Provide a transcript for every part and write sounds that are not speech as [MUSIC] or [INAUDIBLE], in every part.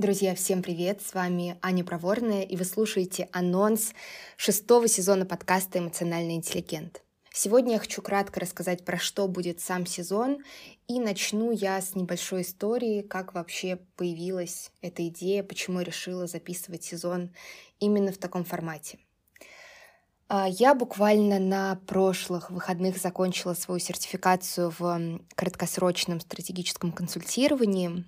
Друзья, всем привет! С вами Аня Проворная, и вы слушаете анонс шестого сезона подкаста «Эмоциональный интеллигент». Сегодня я хочу кратко рассказать, про что будет сам сезон, и начну я с небольшой истории, как вообще появилась эта идея, почему я решила записывать сезон именно в таком формате. А, я буквально на прошлых выходных закончила свою сертификацию в краткосрочном стратегическом консультировании,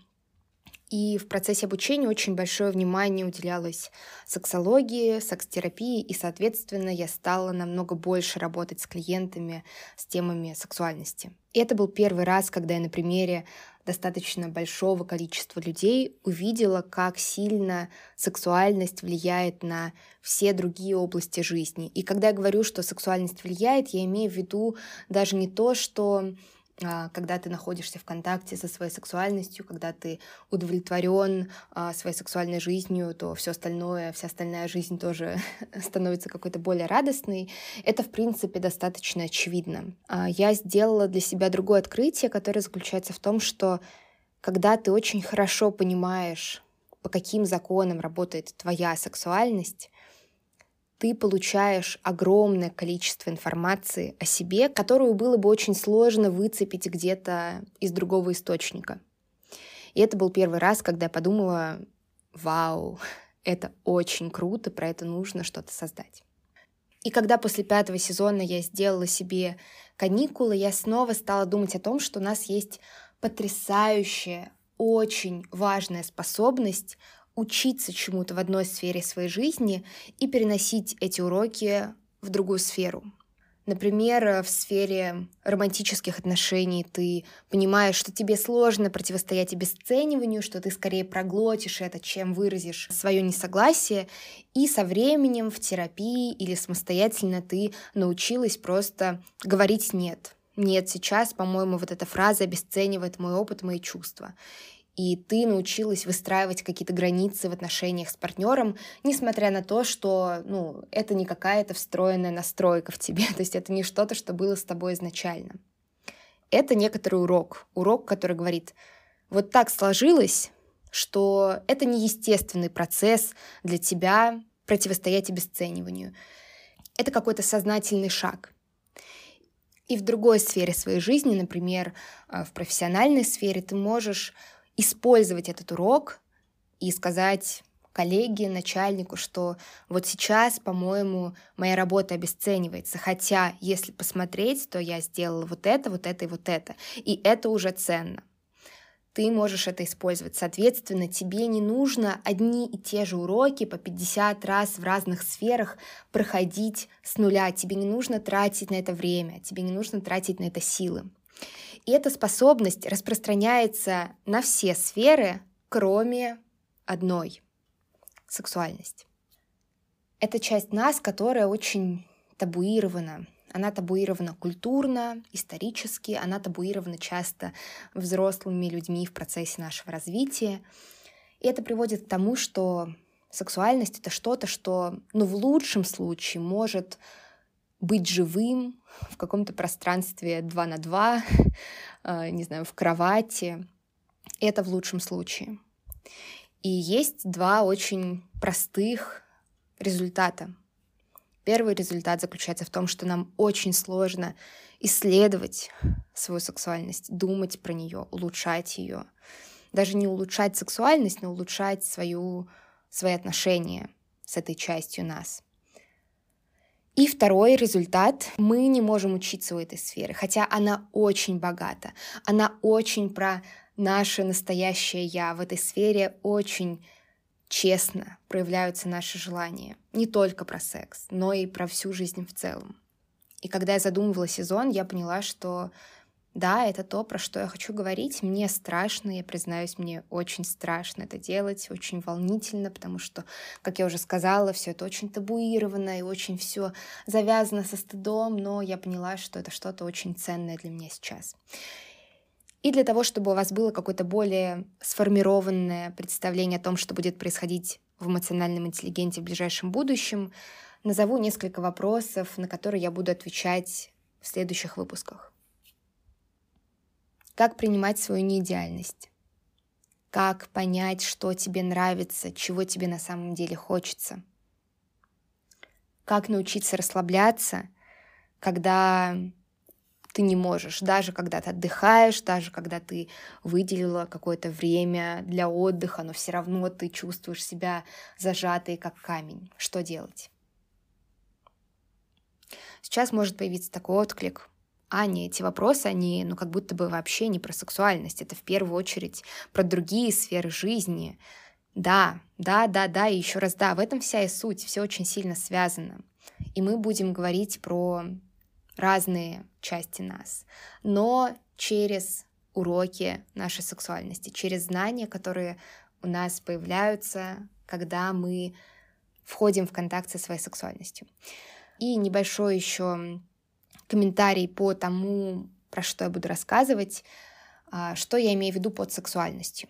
и в процессе обучения очень большое внимание уделялось сексологии, секс-терапии, и, соответственно, я стала намного больше работать с клиентами с темами сексуальности. И это был первый раз, когда я на примере достаточно большого количества людей увидела, как сильно сексуальность влияет на все другие области жизни. И когда я говорю, что сексуальность влияет, я имею в виду даже не то, что когда ты находишься в контакте со своей сексуальностью, когда ты удовлетворен а, своей сексуальной жизнью, то все остальное, вся остальная жизнь тоже [LAUGHS] становится какой-то более радостной. Это, в принципе, достаточно очевидно. А, я сделала для себя другое открытие, которое заключается в том, что когда ты очень хорошо понимаешь, по каким законам работает твоя сексуальность, ты получаешь огромное количество информации о себе, которую было бы очень сложно выцепить где-то из другого источника. И это был первый раз, когда я подумала, вау, [LAUGHS] это очень круто, про это нужно что-то создать. И когда после пятого сезона я сделала себе каникулы, я снова стала думать о том, что у нас есть потрясающая, очень важная способность учиться чему-то в одной сфере своей жизни и переносить эти уроки в другую сферу. Например, в сфере романтических отношений ты понимаешь, что тебе сложно противостоять обесцениванию, что ты скорее проглотишь это, чем выразишь свое несогласие, и со временем в терапии или самостоятельно ты научилась просто говорить «нет». Нет, сейчас, по-моему, вот эта фраза обесценивает мой опыт, мои чувства и ты научилась выстраивать какие-то границы в отношениях с партнером, несмотря на то, что ну, это не какая-то встроенная настройка в тебе, [LAUGHS] то есть это не что-то, что было с тобой изначально. Это некоторый урок, урок, который говорит, вот так сложилось, что это не естественный процесс для тебя противостоять обесцениванию. Это какой-то сознательный шаг. И в другой сфере своей жизни, например, э, в профессиональной сфере, ты можешь использовать этот урок и сказать коллеге, начальнику, что вот сейчас, по-моему, моя работа обесценивается. Хотя, если посмотреть, то я сделала вот это, вот это и вот это. И это уже ценно. Ты можешь это использовать. Соответственно, тебе не нужно одни и те же уроки по 50 раз в разных сферах проходить с нуля. Тебе не нужно тратить на это время, тебе не нужно тратить на это силы. И эта способность распространяется на все сферы, кроме одной — сексуальность. Это часть нас, которая очень табуирована. Она табуирована культурно, исторически, она табуирована часто взрослыми людьми в процессе нашего развития. И это приводит к тому, что сексуальность — это что-то, что, ну, в лучшем случае может быть живым в каком-то пространстве 2 на 2, [LAUGHS] э, не знаю, в кровати. Это в лучшем случае. И есть два очень простых результата. Первый результат заключается в том, что нам очень сложно исследовать свою сексуальность, думать про нее, улучшать ее. Даже не улучшать сексуальность, но улучшать свою, свои отношения с этой частью нас — и второй результат. Мы не можем учиться у этой сферы, хотя она очень богата. Она очень про наше настоящее «я». В этой сфере очень честно проявляются наши желания. Не только про секс, но и про всю жизнь в целом. И когда я задумывала сезон, я поняла, что да, это то, про что я хочу говорить. Мне страшно, я признаюсь, мне очень страшно это делать, очень волнительно, потому что, как я уже сказала, все это очень табуировано и очень все завязано со стыдом, но я поняла, что это что-то очень ценное для меня сейчас. И для того, чтобы у вас было какое-то более сформированное представление о том, что будет происходить в эмоциональном интеллигенте в ближайшем будущем, назову несколько вопросов, на которые я буду отвечать в следующих выпусках. Как принимать свою неидеальность? как понять, что тебе нравится, чего тебе на самом деле хочется, как научиться расслабляться, когда ты не можешь, даже когда ты отдыхаешь, даже когда ты выделила какое-то время для отдыха, но все равно ты чувствуешь себя зажатой, как камень. Что делать? Сейчас может появиться такой отклик. А, не, эти вопросы, они, ну, как будто бы вообще не про сексуальность. Это в первую очередь про другие сферы жизни. Да, да, да, да, и еще раз да, в этом вся и суть, все очень сильно связано. И мы будем говорить про разные части нас, но через уроки нашей сексуальности, через знания, которые у нас появляются, когда мы входим в контакт со своей сексуальностью. И небольшой еще комментарий по тому, про что я буду рассказывать, а, что я имею в виду под сексуальностью.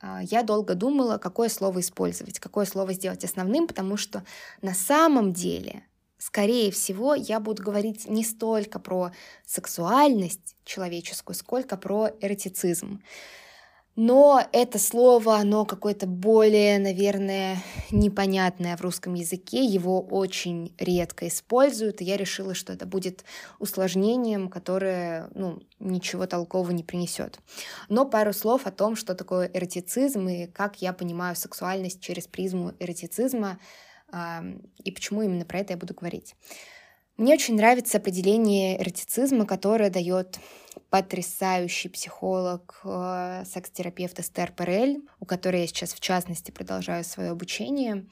А, я долго думала, какое слово использовать, какое слово сделать основным, потому что на самом деле скорее всего, я буду говорить не столько про сексуальность человеческую, сколько про эротицизм. Но это слово, оно какое-то более, наверное, непонятное в русском языке, его очень редко используют, и я решила, что это будет усложнением, которое ну, ничего толкового не принесет. Но пару слов о том, что такое эротицизм и как я понимаю сексуальность через призму эротицизма, и почему именно про это я буду говорить. Мне очень нравится определение эротицизма, которое дает потрясающий психолог, э, секс-терапевт Эстер Перель, у которой я сейчас в частности продолжаю свое обучение.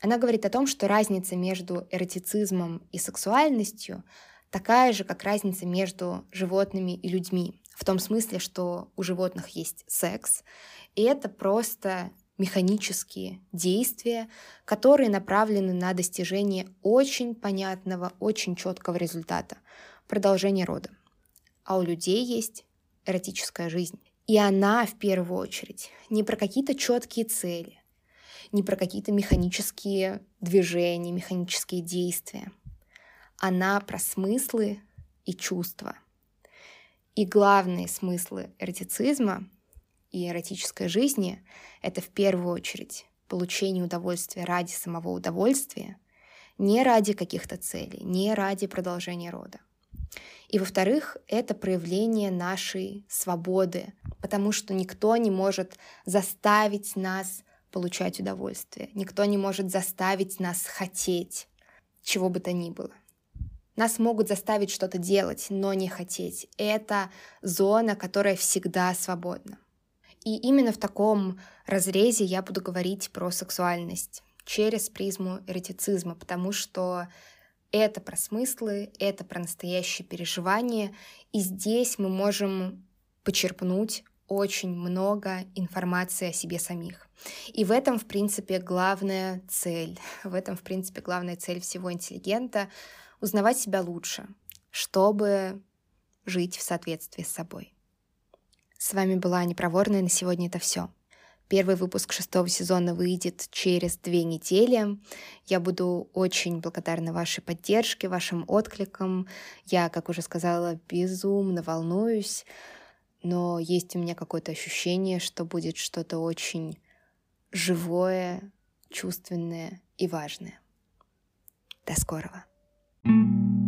Она говорит о том, что разница между эротицизмом и сексуальностью такая же, как разница между животными и людьми. В том смысле, что у животных есть секс, и это просто механические действия, которые направлены на достижение очень понятного, очень четкого результата — продолжение рода. А у людей есть эротическая жизнь. И она в первую очередь не про какие-то четкие цели, не про какие-то механические движения, механические действия. Она про смыслы и чувства. И главные смыслы эротицизма и эротической жизни — это в первую очередь получение удовольствия ради самого удовольствия, не ради каких-то целей, не ради продолжения рода. И во-вторых, это проявление нашей свободы, потому что никто не может заставить нас получать удовольствие, никто не может заставить нас хотеть чего бы то ни было. Нас могут заставить что-то делать, но не хотеть. Это зона, которая всегда свободна. И именно в таком разрезе я буду говорить про сексуальность через призму эротицизма, потому что это про смыслы, это про настоящие переживания, и здесь мы можем почерпнуть очень много информации о себе самих. И в этом, в принципе, главная цель. [LAUGHS] В этом, в принципе, главная цель всего интеллигента — узнавать себя лучше, чтобы жить в соответствии с собой. С вами была Аня Проворная, на сегодня это все. Первый выпуск шестого сезона выйдет через две недели. Я буду очень благодарна вашей поддержке, вашим откликам. Я, как уже сказала, безумно волнуюсь, но есть у меня какое-то ощущение, что будет что-то очень живое, чувственное и важное. До скорого. thank you